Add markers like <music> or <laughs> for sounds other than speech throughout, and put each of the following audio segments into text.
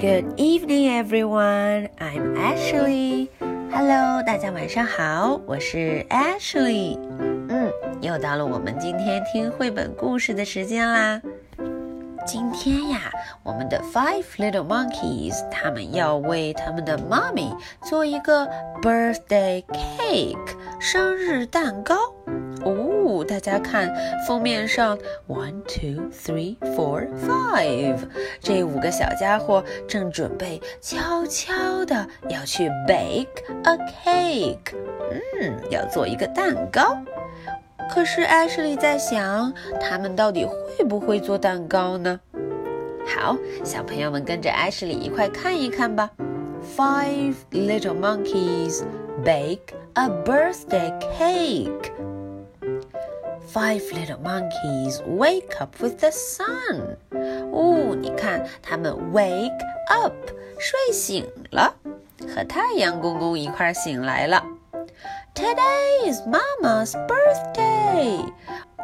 Good evening, everyone. I'm Ashley. Hello，大家晚上好，我是 Ashley。嗯，又到了我们今天听绘本故事的时间啦。今天呀，我们的 Five Little Monkeys 他们要为他们的妈咪做一个 birthday cake 生日蛋糕。 大家看封面上，one two three four five，这五个小家伙正准备悄悄的要去 bake a cake，嗯，要做一个蛋糕。可是艾什莉在想，他们到底会不会做蛋糕呢？好，小朋友们跟着艾什莉一块看一看吧。Five little monkeys bake a birthday cake. Five little monkeys wake up with the sun. 哦，你看，他们 wake up 睡醒了，和太阳公公一块醒来了。Today is Mama's birthday.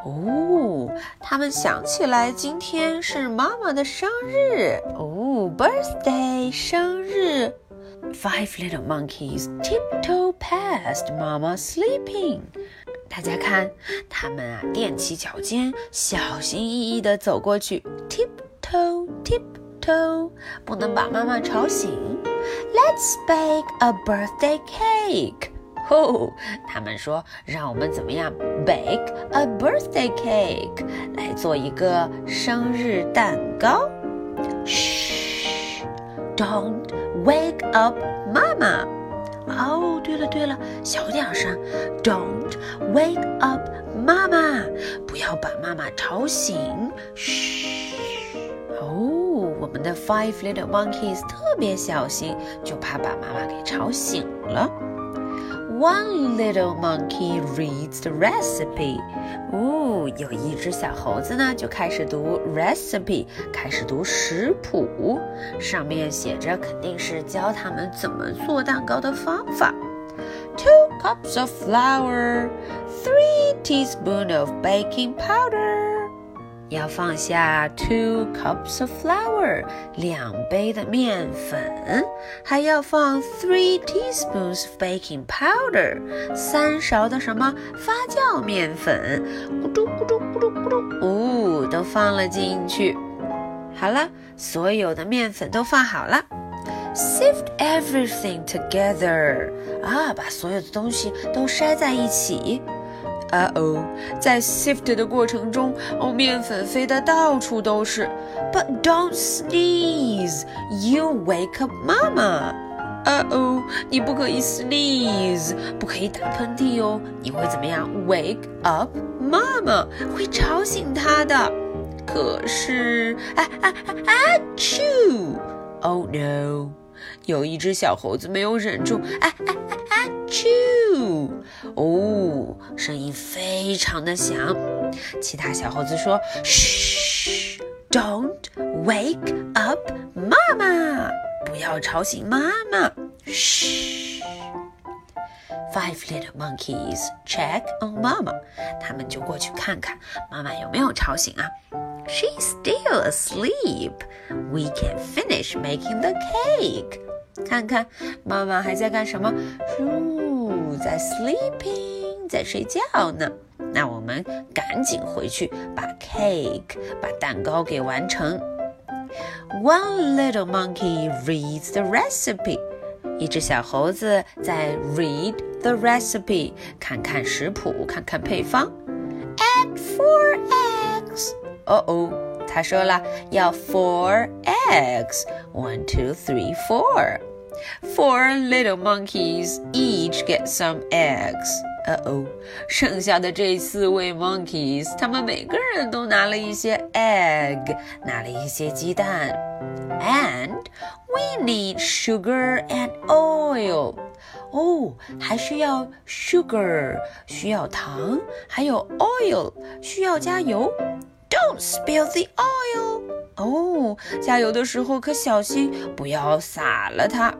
哦，他们想起来今天是妈妈的生日。哦，birthday 生日。Five little monkeys tiptoe past Mama sleeping. 大家看，他们啊踮起脚尖，小心翼翼地走过去，tiptoe tiptoe，不能把妈妈吵醒。Let's bake a birthday cake。哦，他们说让我们怎么样？Bake a birthday cake，来做一个生日蛋糕。Shh，don't wake up Mama。哦，对了对了，小点声，Don't wake up 妈妈，不要把妈妈吵醒。嘘。哦，我们的 Five Little Monkeys 特别小心，就怕把妈妈给吵醒了。One little monkey reads the recipe。哦，有一只小猴子呢，就开始读 recipe，开始读食谱。上面写着，肯定是教他们怎么做蛋糕的方法。Two cups of flour, three teaspoon of baking powder. 要放下 two cups of flour，两杯的面粉，还要放 three teaspoons of baking powder，三勺的什么发酵面粉，咕嘟咕嘟咕嘟咕嘟，呜，都放了进去。好了，所有的面粉都放好了。Sift everything together，啊，把所有的东西都筛在一起。啊哦，在 sift 的过程中，哦，面粉飞得到处都是。But don't sneeze, you wake up Mama. 啊哦，你不可以 sneeze，不可以打喷嚏哦，你会怎么样？Wake up Mama，会吵醒她的。可是，啊啊啊啊！Achoo！Oh no！有一只小猴子没有忍住，啊啊啊啊啊！Achoo！哦，声音非常的响。其他小猴子说：“嘘，Don't wake up 妈妈不要吵醒妈妈。”嘘。Five little monkeys check on Mama，他们就过去看看妈妈有没有吵醒啊。She's still asleep. We can finish making the cake. 看看妈妈还在干什么？呜，在 sleeping，在睡觉呢。那我们赶紧回去把 cake，把蛋糕给完成。One little monkey reads the recipe. 一只小猴子在 read the recipe，看看食谱，看看配方。Add four eggs. 哦哦，他说了要 four eggs. One, two, three, four. Four little monkeys each get some eggs. 呃哦，剩下的这四位 monkeys，他们每个人都拿了一些 egg，拿了一些鸡蛋。And we need sugar and oil. 哦，还需要 sugar，需要糖，还有 oil，需要加油。Don't spill the oil. 哦，加油的时候可小心，不要洒了它。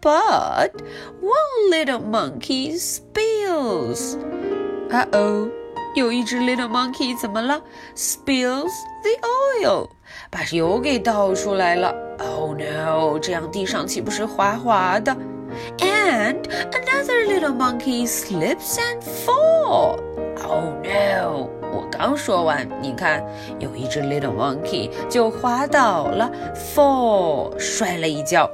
But one little monkey spills. 啊哦，有一只 little monkey 怎么了？Spills the oil，把油给倒出来了。Oh no，这样地上岂不是滑滑的？And another little monkey slips and fall. Oh no！我刚说完，你看，有一只 little monkey 就滑倒了，fall 摔了一跤。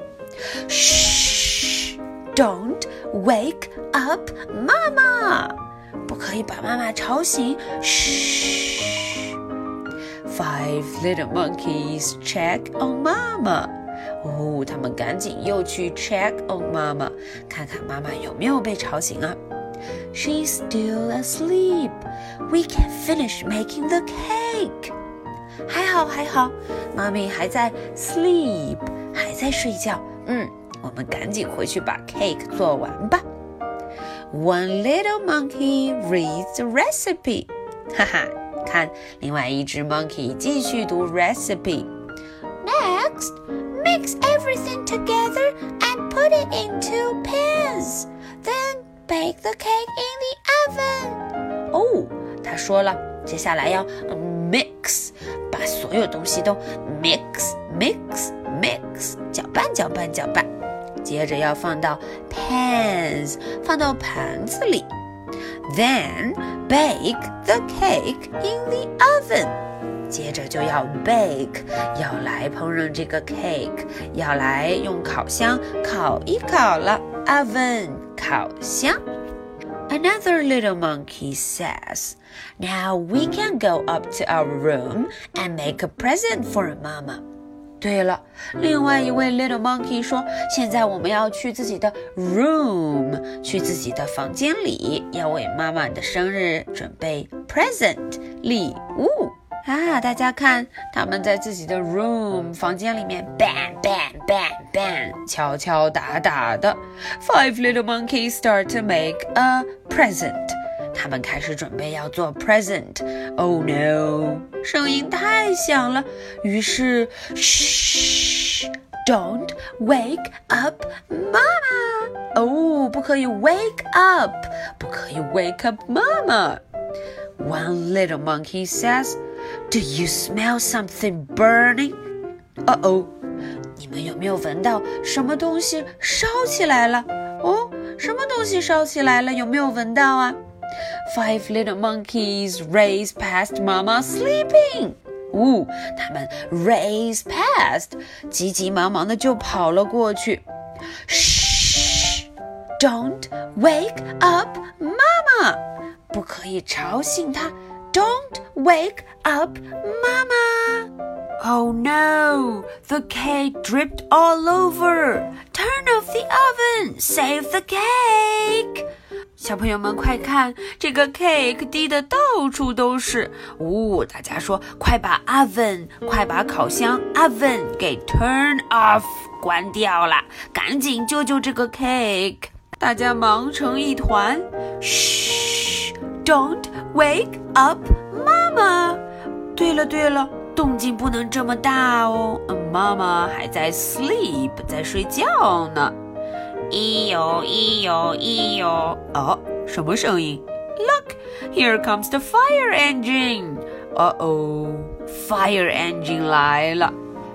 Shh！Don't wake up mama！不可以把妈妈吵醒。嘘。Five little monkeys check on mama。哦，他们赶紧又去 check on mama，看看妈妈有没有被吵醒啊。She's still asleep. We can finish making the cake. 还好还好，妈咪还在 sleep，还在睡觉。嗯， 我们赶紧回去把 cake 做完吧。One little monkey reads the recipe. 哈哈，看，另外一只 <laughs> monkey 继续读 recipe。Next, mix everything together and put it into pans. Then bake the cake in the oven. 哦，他说了，接下来要 mix，把所有东西都 mix mix mix，搅拌搅拌搅拌。 接着要放到 pans，放到盘子里。Then bake the cake in the oven. 接着就要 bake，要来烹饪这个 cake，要来用烤箱烤一烤了。Oven，烤箱。Another little monkey says, Now we can go up to our room and make a present for Mama. 对了，另外一位 little monkey 说：“现在我们要去自己的 room，去自己的房间里，要为妈妈的生日准备 present 礼物啊！大家看，他们在自己的 room 房间里面 bang bang bang bang 敲敲打打的。Five little monkeys start to make a present。他们开始准备要做 present。Oh no！声音太响了，于是嘘，Don't wake up Mama！哦，不可以 wake up，不可以 wake up Mama。One little monkey says, "Do you smell something burning?" 哦哦，你们有没有闻到什么东西烧起来了？哦，什么东西烧起来了？有没有闻到啊 ？Five little monkeys race past Mama sleeping. 呜，他们 race past，急急忙忙的就跑了过去。Shh，don't wake up Mama，不可以吵醒她。Don't wake up Mama. Oh no, the cake dripped all over. Turn off the oven. Save the cake. 小朋友们，快看，这个 cake 滴的到处都是。呜、哦，大家说，快把 oven，快把烤箱 oven 给 turn off，关掉了，赶紧救救这个 cake！大家忙成一团。嘘，Don't wake up Mama。对了对了，动静不能这么大哦，妈妈还在 sleep，在睡觉呢。咿哟咿哟咿哟！哦，什么声音？Look, here comes the fire engine. Uh oh, fire engine 来了。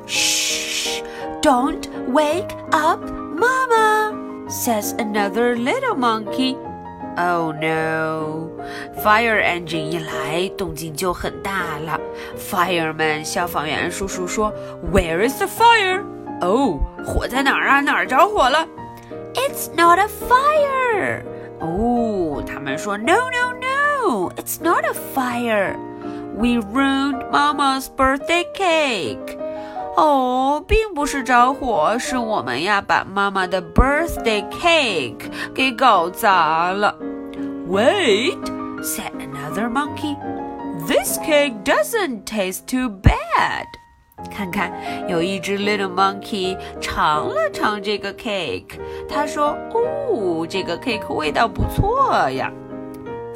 Shh, don't wake up, Mama, says another little monkey. Oh no! Fire engine 一来，动静就很大了。Fireman 消防员叔叔说：“Where is the fire？” 哦，火在哪儿啊？哪儿着火了 ？It's not a fire. 哦，他们说 No, no, no, it's not a fire. We ruined Mama's birthday cake. 哦，并不是着火，是我们呀把妈妈的 birthday cake 给搞砸了。Wait, said another monkey. This cake doesn't taste too bad. 看看，有一只 little monkey 尝了尝这个 cake，他说：“哦，这个 cake 味道不错呀。”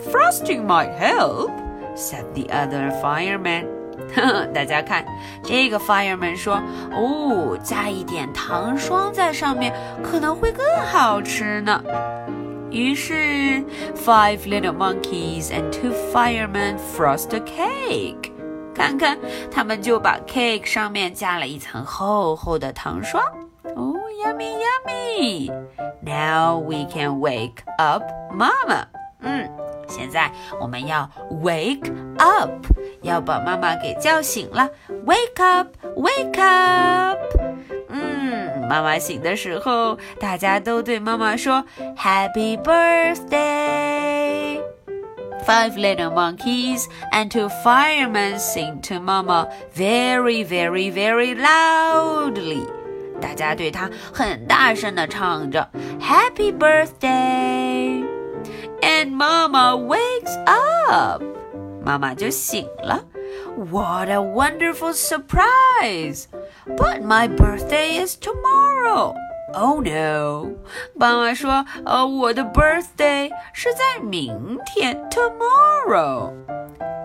Frosting might help, said the other fireman. <laughs> 大家看，这个 fireman 说：“哦，加一点糖霜在上面，可能会更好吃呢。”于是，five little monkeys and two firemen frost a cake. 看看，他们就把 cake 上面加了一层厚厚的糖霜。哦，yummy yummy! Now we can wake up Mama. 嗯，现在我们要 wake up，要把妈妈给叫醒了。Wake up, wake up. 嗯，妈妈醒的时候，大家都对妈妈说 Happy birthday. Five little monkeys and two firemen sing to Mama very, very, very loudly. 大家对她很大声的唱着 Happy birthday. And Mama wakes up. 妈妈就醒了。What a wonderful surprise! But my birthday is tomorrow. Oh no！妈妈说：“呃，我的 birthday 是在明天，tomorrow。”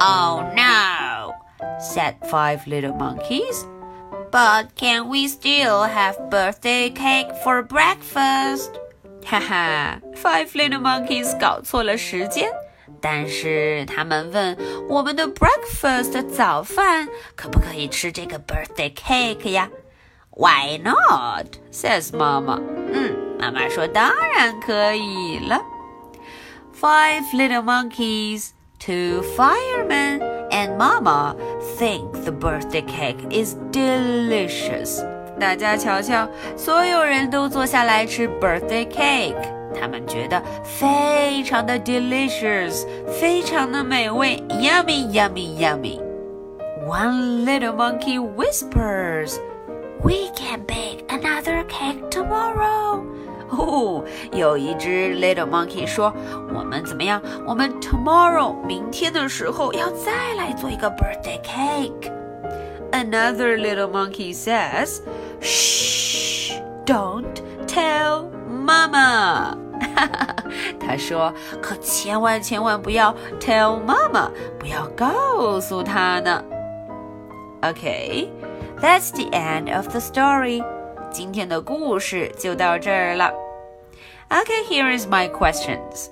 Oh no! said five little monkeys. But can we still have birthday cake for breakfast? 哈哈，Five <laughs> little monkeys 搞错了时间，但是他们问我们的 breakfast 早饭可不可以吃这个 birthday cake 呀 ？why not? says Mama. 嗯，妈妈说当然可以了。Five little monkeys, two firemen, and Mama think the birthday cake is delicious. 大家瞧瞧，所有人都坐下来吃 birthday cake，他们觉得非常的 delicious，非常的美味，yummy yummy yummy。One little monkey whispers. We can bake another cake tomorrow. 哦，有一只 little monkey 说：“我们怎么样？我们 tomorrow 明天的时候要再来做一个 birthday cake。” Another little monkey says, "Shh, don't tell mama." <laughs> 他说：“可千万千万不要 tell mama，不要告诉她呢。” Okay. That's the end of the story. 今天的故事就到这儿了。Okay, here is my questions.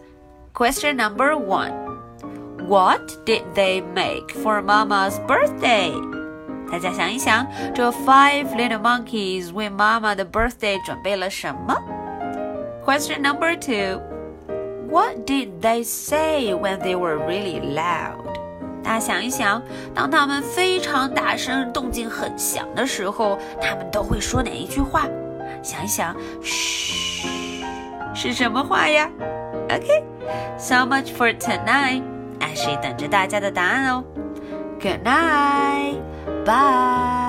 Question number one. What did they make for Mama's birthday? 大家想一想，这 Five Little Monkeys 为妈妈的 birthday 准备了什么？Question number two. What did they say when they were really loud? 大家想一想，当他们非常大声、动静很响的时候，他们都会说哪一句话？想一想，嘘，是什么话呀？OK，so much for tonight。安谁等着大家的答案哦。Good night，bye。